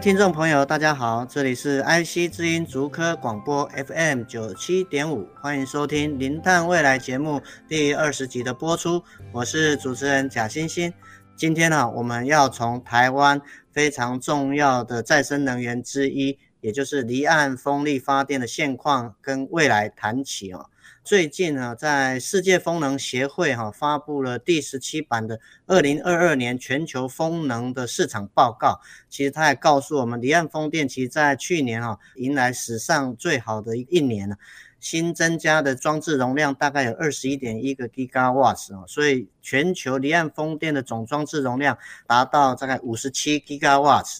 听众朋友，大家好，这里是 IC 之音竹科广播 FM 九七点五，欢迎收听《零碳未来》节目第二十集的播出，我是主持人贾欣欣。今天呢，我们要从台湾非常重要的再生能源之一，也就是离岸风力发电的现况跟未来谈起哦。最近啊，在世界风能协会哈发布了第十七版的二零二二年全球风能的市场报告。其实它也告诉我们，离岸风电其实在去年哈迎来史上最好的一年了，新增加的装置容量大概有二十一点一个 gigawatts 啊，所以全球离岸风电的总装置容量达到大概五十七 gigawatts，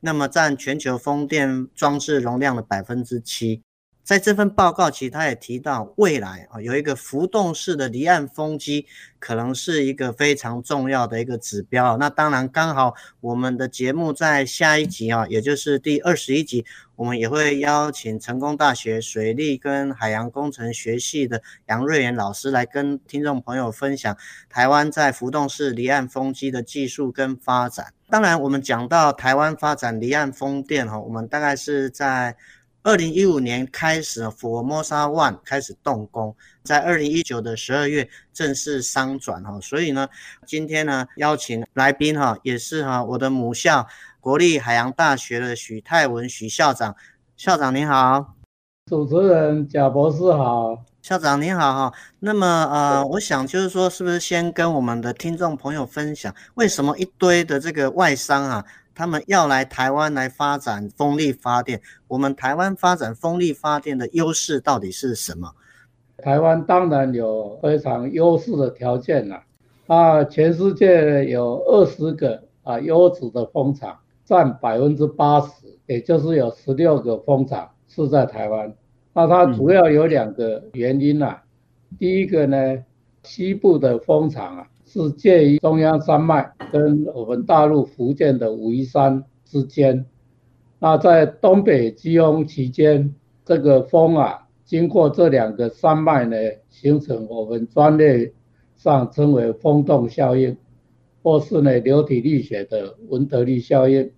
那么占全球风电装置容量的百分之七。在这份报告，其实他也提到，未来啊有一个浮动式的离岸风机，可能是一个非常重要的一个指标。那当然，刚好我们的节目在下一集啊，也就是第二十一集，我们也会邀请成功大学水利跟海洋工程学系的杨瑞元老师来跟听众朋友分享台湾在浮动式离岸风机的技术跟发展。当然，我们讲到台湾发展离岸风电哈，我们大概是在。二零一五年开始，Formosa One 开始动工，在二零一九的十二月正式商转哈。所以呢，今天呢邀请来宾哈，也是哈我的母校国立海洋大学的许泰文许校长。校长您好，主持人贾博士好，校长您好哈。那么呃，我想就是说，是不是先跟我们的听众朋友分享，为什么一堆的这个外商啊？他们要来台湾来发展风力发电，我们台湾发展风力发电的优势到底是什么？台湾当然有非常优势的条件了啊！全世界有二十个啊优质的风场，占百分之八十，也就是有十六个风场是在台湾。那它主要有两个原因啊，嗯、第一个呢，西部的风场啊。是介于中央山脉跟我们大陆福建的武夷山之间。那在东北季风期间，这个风啊，经过这两个山脉呢，形成我们专业上称为风洞效应，或是呢流体力学的文德利效应，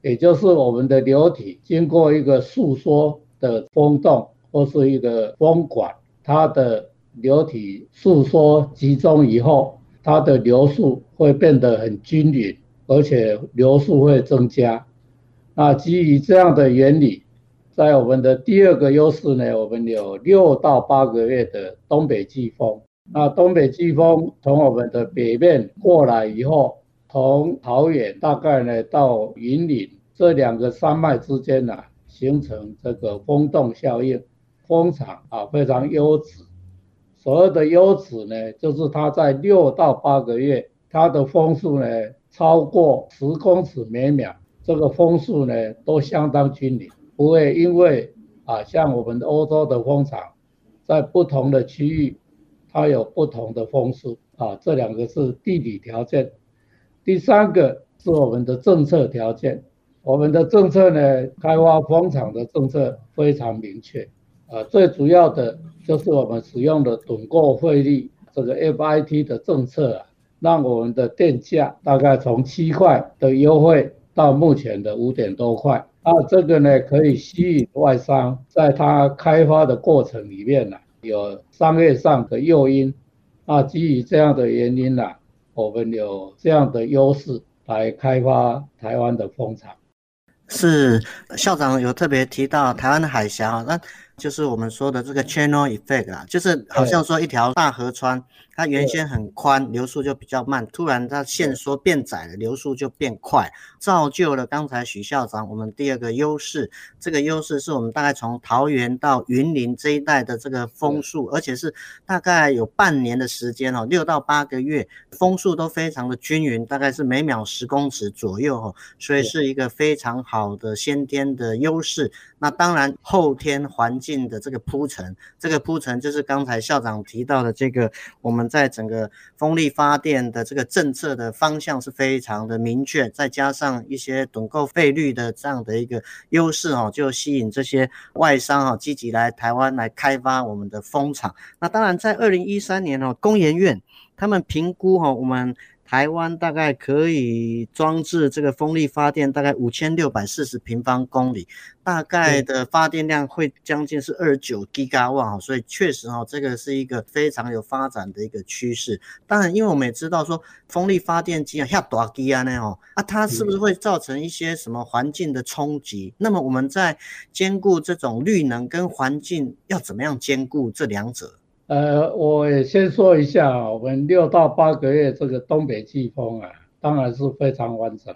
也就是我们的流体经过一个束缩的风洞或是一个风管，它的流体束缩集中以后。它的流速会变得很均匀，而且流速会增加。那基于这样的原理，在我们的第二个优势呢，我们有六到八个月的东北季风。那东北季风从我们的北面过来以后，从桃园大概呢到云岭这两个山脉之间呢、形成这个风洞效应，风场啊非常优质。所谓的优质呢，就是它在六到八个月，它的风速呢超过十公尺每秒，这个风速呢都相当均匀，不会因为啊像我们欧洲的风场，在不同的区域，它有不同的风速啊，这两个是地理条件。第三个是我们的政策条件，我们的政策呢，开发风场的政策非常明确。呃，最主要的就是我们使用的趸购费率这个 FIT 的政策啊，让我们的电价大概从七块的优惠到目前的五点多块。啊，这个呢可以吸引外商在它开发的过程里面呢、有商业上的诱因。啊，基于这样的原因呢、我们有这样的优势来开发台湾的风场。是校长有特别提到台湾的海峡，那就是我们说的这个 channel effect 啊，就是好像说一条大河川，它原先很宽，流速就比较慢，突然它线缩变窄了，流速就变快，造就了刚才许校长我们第二个优势。这个优势是我们大概从桃园到云林这一带的这个风速，而且是大概有半年的时间哦，六到八个月，风速都非常的均匀，大概是每秒十公尺左右哦，所以是一个非常好的先天的优势。那当然后天环境的这个铺陈，这个铺陈就是刚才校长提到的这个，我们在整个风力发电的这个政策的方向是非常的明确，再加上一些趸购费率的这样的一个优势哦，就吸引这些外商啊积极来台湾来开发我们的风场。那当然在二零一三年哦，工研院他们评估哈我们。台湾大概可以装置这个风力发电，大概五千六百四十平方公里，大概的发电量会将近是二十九吉瓦，所以确实哈，这个是一个非常有发展的一个趋势。当然，因为我们也知道说，风力发电机啊，像大机啊那哦，啊，它是不是会造成一些什么环境的冲击？那么我们在兼顾这种绿能跟环境，要怎么样兼顾这两者？呃，我也先说一下，我们六到八个月这个东北季风啊，当然是非常完整，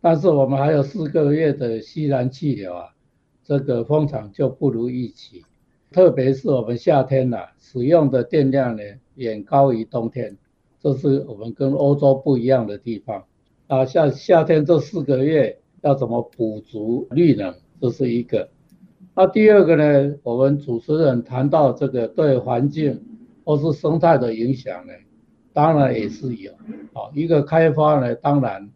但是我们还有四个月的西南气流啊，这个风场就不如预期，特别是我们夏天呐、使用的电量呢远高于冬天，这是我们跟欧洲不一样的地方。啊，像夏天这四个月要怎么补足绿能，这是一个。那第二个呢，我们主持人谈到这个对环境或是生态的影响呢，当然也是有。啊，一个开发呢，当然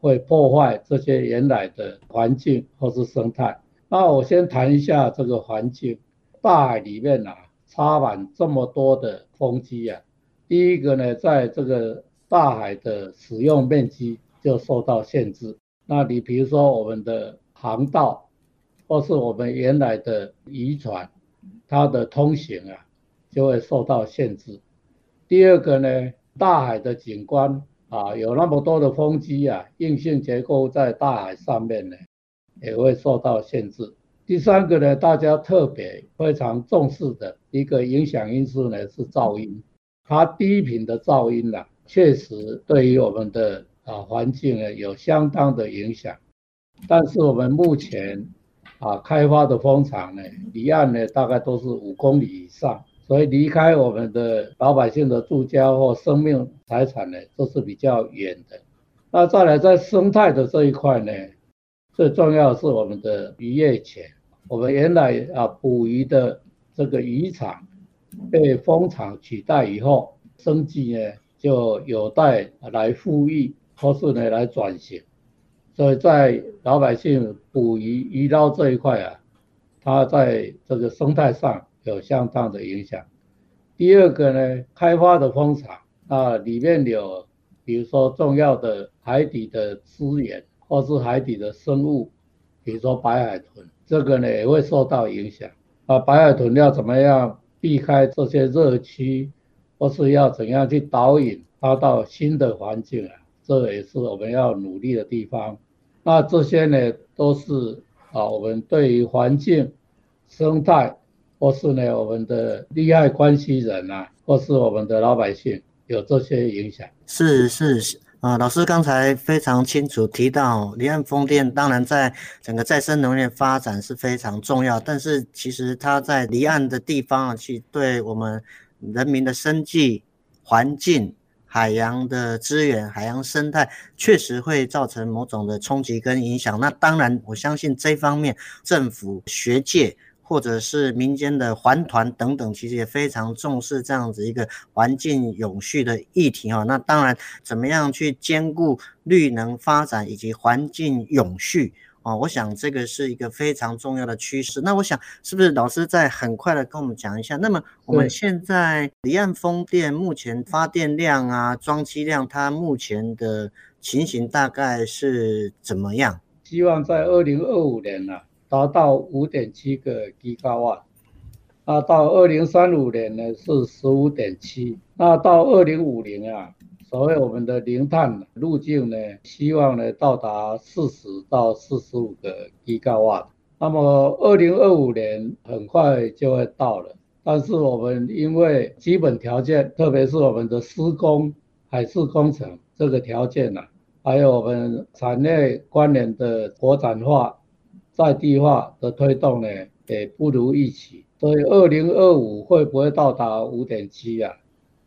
会破坏这些原来的环境或是生态。那我先谈一下这个环境，大海里面啊，插满这么多的风机啊，第一个呢，在这个大海的使用面积就受到限制。那你比如说我们的航道。或是我们原来的渔船，它的通行啊，就会受到限制。第二个呢，大海的景观啊，有那么多的风机啊，硬性结构在大海上面呢，也会受到限制。第三个呢，大家特别非常重视的一个影响因素呢，是噪音。它低频的噪音啊，确实对于我们的啊环境呢有相当的影响。但是我们目前啊，开发的风场呢，离岸呢大概都是五公里以上，所以离开我们的老百姓的住家或生命财产呢，都是比较远的。那再来在生态的这一块呢，最重要是我们的渔业权。我们原来啊捕鱼的这个渔场被风场取代以后，生计呢就有待来富裕或是呢来转型。所以在老百姓捕鱼鱼捞这一块啊，它在这个生态上有相当的影响。第二个呢，开发的风场啊，里面有比如说重要的海底的资源，或是海底的生物，比如说白海豚，这个呢也会受到影响。啊，白海豚要怎么样避开这些热区，或是要怎样去导引它到新的环境啊？这也是我们要努力的地方。那这些呢，都是啊，我们对于环境、生态，或是呢我们的利害关系人啊，或是我们的老百姓有这些影响。是是啊，老师刚才非常清楚提到，离岸风电当然在整个再生能源发展是非常重要，但是其实它在离岸的地方啊，去对我们人民的生计、环境。海洋的资源、海洋生态确实会造成某种的冲击跟影响。那当然，我相信这方面政府、学界或者是民间的环团等等，其实也非常重视这样子一个环境永续的议题哈。那当然，怎么样去兼顾绿能发展以及环境永续？哦，我想这个是一个非常重要的趋势。那我想，是不是老师在很快的跟我们讲一下？那么我们现在离岸风电目前发电量啊、装机量，它目前的情形大概是怎么样？希望在二零二五年呢、啊，达到五点七个吉瓦。那到二零三五年呢是十五点七。那到二零五零啊。所谓我们的零碳路径呢，希望呢到达四十到四十五个吉瓦。那么二零二五年很快就会到了，但是我们因为基本条件，特别是我们的施工、海事工程这个条件呢、啊，还有我们产业关联的国产化、在地化的推动呢，也不如预期。所以二零二五会不会到达五点七啊？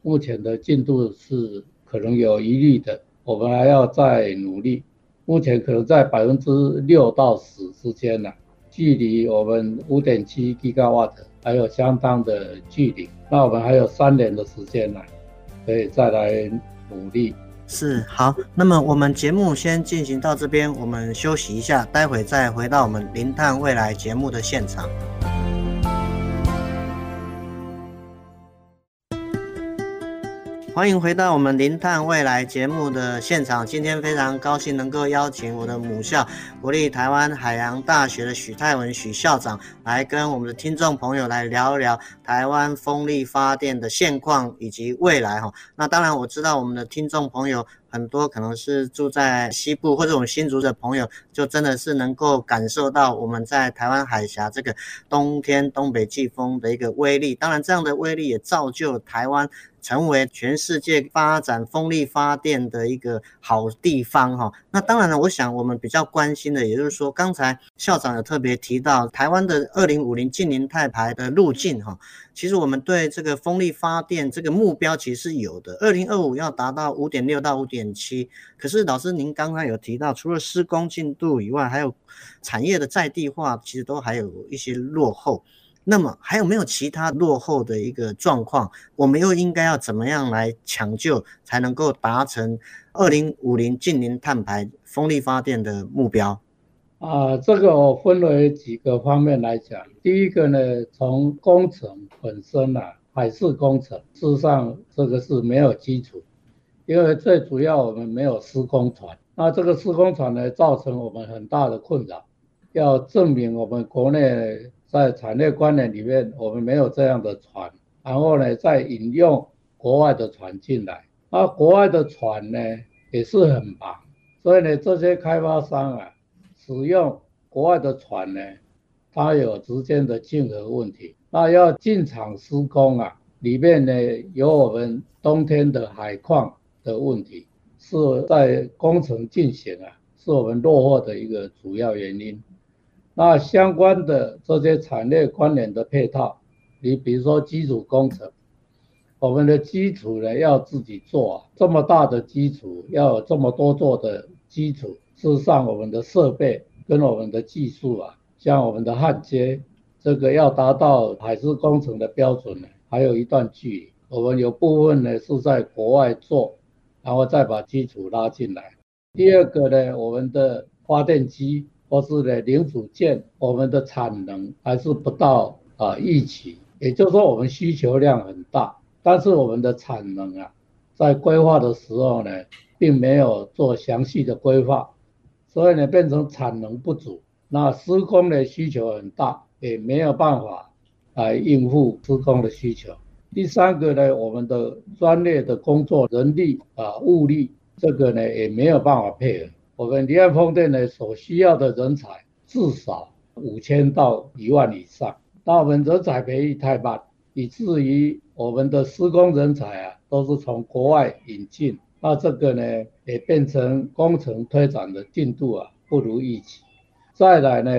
目前的进度是可能有疑虑的，我们还要再努力。目前可能在百分之六到十之间呢、距离我们五点七吉瓦特还有相当的距离，那我们还有三年的时间呢，可以再来努力。是好，那么我们节目先进行到这边，我们休息一下，待会再回到我们零碳未来节目的现场。欢迎回到我们零碳未来节目的现场。今天非常高兴能够邀请我的母校国立台湾海洋大学的许泰文许校长来跟我们的听众朋友来聊一聊台湾风力发电的现况以及未来哈。那当然我知道我们的听众朋友很多可能是住在西部或者我们新竹的朋友，就真的是能够感受到我们在台湾海峡这个冬天东北季风的一个威力。当然这样的威力也造就了台湾。成为全世界发展风力发电的一个好地方哈。那当然了，我想我们比较关心的，也就是说，刚才校长有特别提到台湾的二零五零净零碳排的路径哈。其实我们对这个风力发电这个目标其实是有的，二零二五要达到五点六到五点七。可是老师您刚刚有提到，除了施工进度以外，还有产业的在地化，其实都还有一些落后。那么还有没有其他落后的一个状况？我们又应该要怎么样来抢救，才能够达成二零五零净零碳排风力发电的目标？啊，这个我分为几个方面来讲。第一个呢，从工程本身啊，海事工程，事实上这个是没有基础，因为最主要我们没有施工船。那这个施工船呢，造成我们很大的困扰，要证明我们国内。在产业观念里面，我们没有这样的船，然后呢，再引用国外的船进来，那国外的船呢也是很忙，所以呢，这些开发商啊，使用国外的船呢，它有之间的竞合问题，那要进场施工啊，里面呢有我们冬天的海况的问题，是在工程进行啊，是我们落后的一个主要原因。那相关的这些产业关联的配套，你比如说基础工程，我们的基础呢要自己做啊，这么大的基础要有这么多座的基础，事实上我们的设备跟我们的技术啊，像我们的焊接，这个要达到海事工程的标准呢，还有一段距离。我们有部分呢是在国外做，然后再把基础拉进来。第二个呢，我们的发电机。或是呢，零组件，我们的产能还是不到啊预期，也就是说我们需求量很大，但是我们的产能啊，在规划的时候呢，并没有做详细的规划，所以呢变成产能不足，那施工的需求很大，也没有办法来应付施工的需求。第三个呢，我们的专业的工作人力啊物力，这个呢也没有办法配合。我们离岸风电呢，所需要的人才至少五千到一万以上，那我们人才培育太慢，以至于我们的施工人才啊都是从国外引进，那这个呢也变成工程推展的进度啊不如预期。再来呢，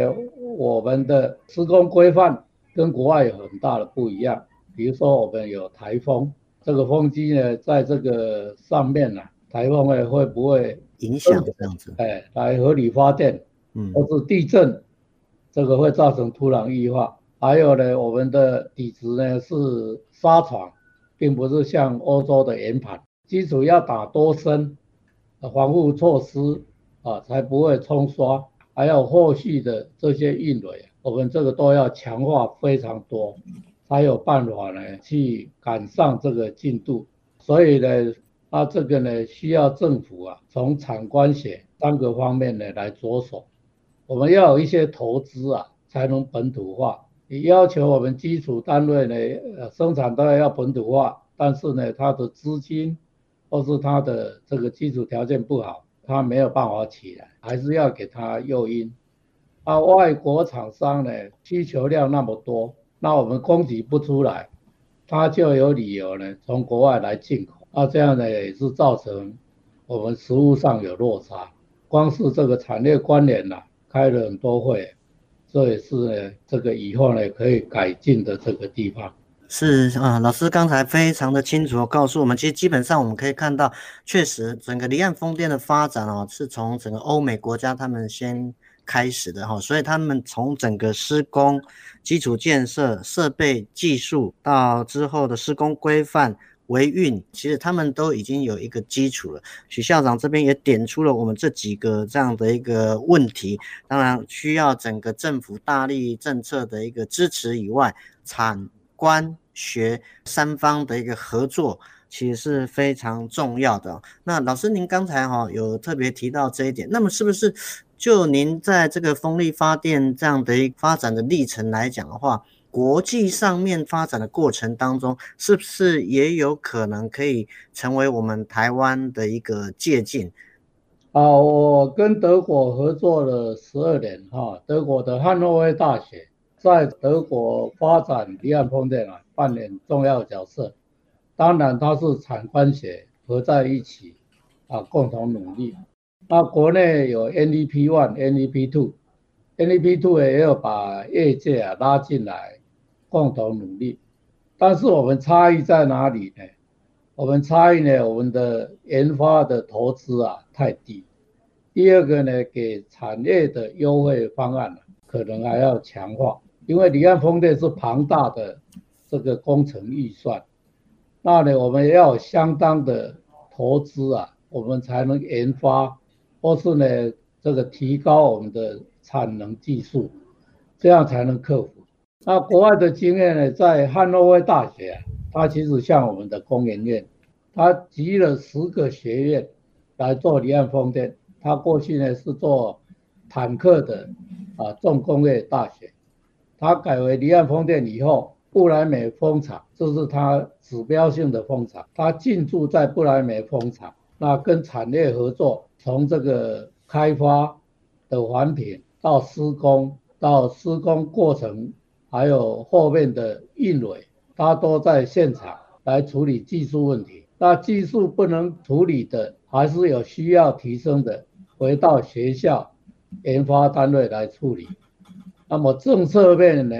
我们的施工规范跟国外有很大的不一样，比如说我们有台风，这个风机呢在这个上面呢、啊，台风呢会不会？影响这样子，哎，来合理发电，嗯，或是地震，这个会造成土壤异化。还有呢，我们的底质呢是沙床，并不是像欧洲的岩盘。基础要打多深，防护措施啊，才不会冲刷。还有后续的这些运维，我们这个都要强化非常多，才有办法呢去赶上这个进度。所以呢。那这个呢，需要政府啊，从产官学三个方面呢来着手。我们要有一些投资啊，才能本土化。你要求我们基础单位呢，呃，生产当然要本土化，但是呢，它的资金或是它的这个基础条件不好，它没有办法起来，还是要给它诱因。啊，外国厂商呢需求量那么多，那我们供给不出来，他就有理由呢从国外来进口，那这样呢也是造成我们实物上有落差。光是这个产业关联呐，开了很多会，这也是呢这个以后呢可以改进的这个地方。是啊，老师刚才非常的清楚告诉我们，其实基本上我们可以看到，确实整个离岸风电的发展哦，是从整个欧美国家他们先开始的哈，所以他们从整个施工、基础建设、设备、技术到之后的施工规范、维运，其实他们都已经有一个基础了。许校长这边也点出了我们这几个这样的一个问题，当然需要整个政府大力政策的一个支持以外，产官学三方的一个合作，其实是非常重要的。那老师，您刚才哈有特别提到这一点，那么是不是就您在这个风力发电这样的一发展的历程来讲的话，国际上面发展的过程当中，是不是也有可能可以成为我们台湾的一个借鉴？啊，我跟德国合作了十二年哈，德国的汉诺威大学。在德国发展离岸风电啊，扮演重要角色。当然，它是产官学合在一起啊，共同努力。那国内有 NEP One、NEP Two，NEP Two 也有把业界啊拉进来，共同努力。但是我们差异在哪里呢？我们差异呢，我们的研发的投资啊太低。第二个呢，给产业的优惠方案可能还要强化。因为离岸风电是庞大的这个工程预算，那呢，我们要有相当的投资啊，我们才能研发，或是呢，这个提高我们的产能技术，这样才能克服。那国外的经验呢，在汉诺威大学啊，它其实像我们的工研院，它集了十个学院来做离岸风电。它过去呢是做坦克的啊重工业大学。它改为离岸风电以后，不来梅风场，这是它指标性的风场。它进驻在不来梅风场，那跟产业合作，从这个开发的环评到施工，到施工过程，还有后面的运维，他都在现场来处理技术问题。那技术不能处理的，还是有需要提升的，回到学校研发单位来处理。那么政策面呢，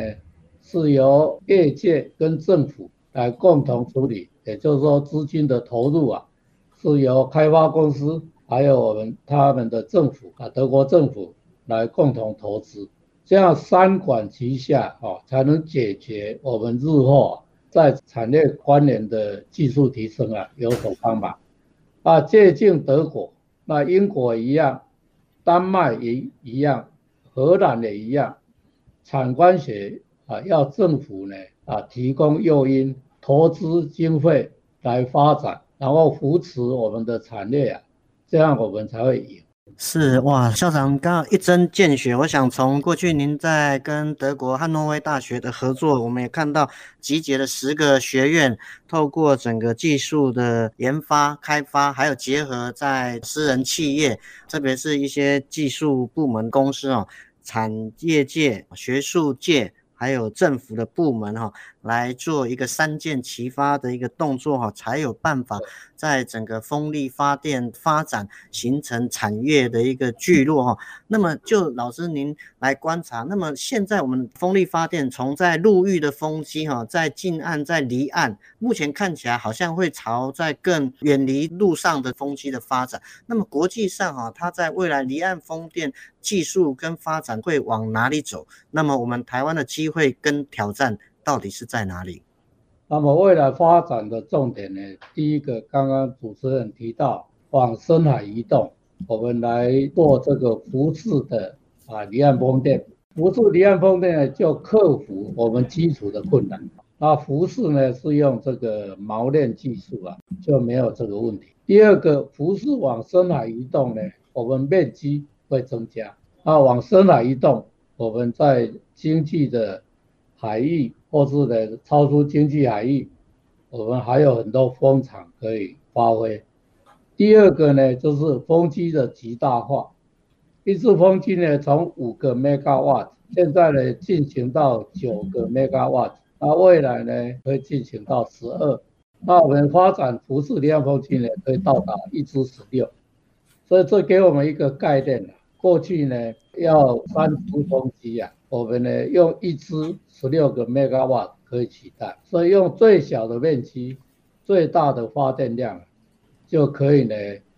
是由业界跟政府来共同处理，也就是说资金的投入啊，是由开发公司还有我们他们的政府啊，德国政府来共同投资，这样三管齐下啊，才能解决我们日后在产业关联的技术提升啊有所帮忙啊，借鉴德国，那英国一样，丹麦也一样，荷兰也一样。产官学啊，要政府呢啊提供诱因、投资经费来发展，然后扶持我们的产业啊，这样我们才会赢。是哇，校长刚刚一针见血。我想从过去您在跟德国汉诺威大学的合作，我们也看到集结了十个学院，透过整个技术的研发、开发，还有结合在私人企业，特别是一些技术部门公司哦。产业界、学术界，还有政府的部门哈，来做一个三箭齐发的一个动作哈，才有办法在整个风力发电发展形成产业的一个聚落哈。那么就老师您来观察，那么现在我们风力发电从在陆域的风机哈，在近岸、在离岸，目前看起来好像会朝在更远离陆上的风机的发展。那么国际上哈，它在未来离岸风电技术跟发展会往哪里走？那么我们台湾的机会跟挑战到底是在哪里？那么未来发展的重点呢？第一个，刚刚主持人提到往深海移动，我们来做这个浮式的啊离岸风电。浮式离岸风电呢，就克服我们基础的困难。那浮式呢，是用这个锚链技术啊，就没有这个问题。第二个，浮式往深海移动呢，我们面积会增加。那往深海移动。我们在经济的海域，或是呢超出经济海域，我们还有很多风场可以发挥。第二个呢，就是风机的极大化。一支风机呢，从五个 megawatt 现在呢进行到九个 megawatt，那未来呢会进行到十二。那我们发展浮式离岸风机呢，可以到达一支十六。所以这给我们一个概念，过去呢要三支风机啊，我们呢用一支十六个 megawatt 可以取代，所以用最小的面积、最大的发电量，就可以呢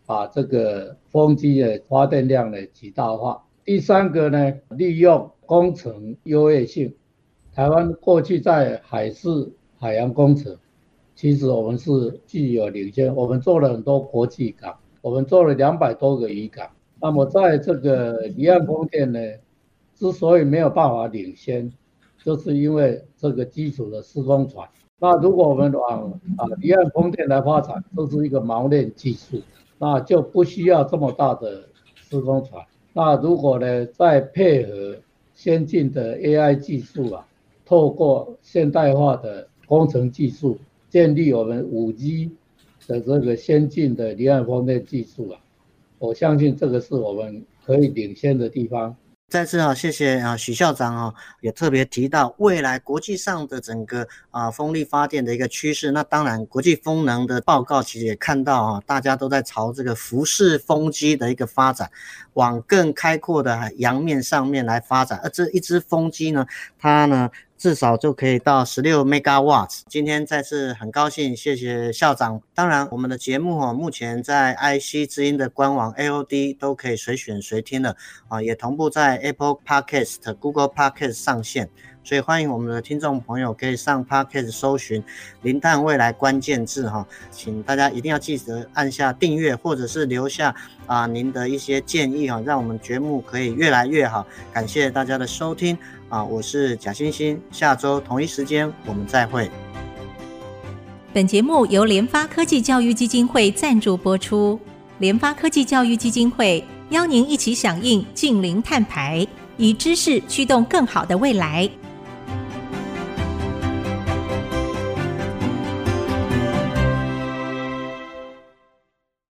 把这个风机的发电量呢极大化。第三个呢，利用工程优越性，台湾过去在海事海洋工程，其实我们是具有领先，我们做了很多国际港。我们做了两百多个渔港，那么在这个离岸风电呢，之所以没有办法领先，就是因为这个基础的施工船。那如果我们往啊离岸风电来发展，这是一个锚链技术，那就不需要这么大的施工船。那如果呢，再配合先进的 AI 技术啊，透过现代化的工程技术，建立我们 5G。的这个先进的离岸风电技术啊，我相信这个是我们可以领先的地方。再次啊，谢谢啊许校长啊，也特别提到未来国际上的整个啊风力发电的一个趋势。那当然，国际风能的报告其实也看到啊，大家都在朝这个浮式风机的一个发展，往更开阔的洋面上面来发展。而这一只风机呢，它呢。至少就可以到十六 megawatts。今天再次很高兴，谢谢校长。当然，我们的节目哈，目前在 IC 之音的官网 AOD 都可以随选随听了啊，也同步在 Apple Podcast、Google Podcast 上线。所以欢迎我们的听众朋友可以上 Podcast 搜寻“零碳未来”关键字哈，请大家一定要记得按下订阅，或者是留下啊您的一些建议哈，让我们节目可以越来越好。感谢大家的收听啊，我是贾欣欣，下周同一时间我们再会。本节目由联发科技教育基金会赞助播出，联发科技教育基金会邀您一起响应近零碳排，以知识驱动更好的未来。